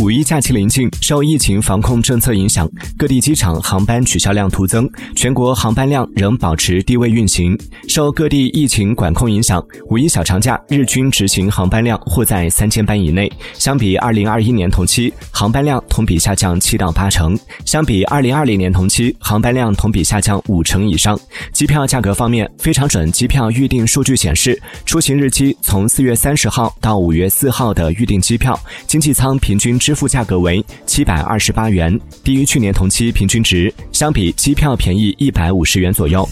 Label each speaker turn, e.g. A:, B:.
A: 五一假期临近，受疫情防控政策影响，各地机场航班取消量突增，全国航班量仍保持低位运行。受各地疫情管控影响，五一小长假日均执行航班量或在三千班以内。相比二零二一年同期，航班量同比下降七到八成；相比二零二零年同期，航班量同比下降五成以上。机票价格方面，非常准机票预订数据显示，出行日期从四月三十号到五月四号的预订机票，经济舱平均。支付价格为七百二十八元，低于去年同期平均值，相比机票便宜一百五十元左右。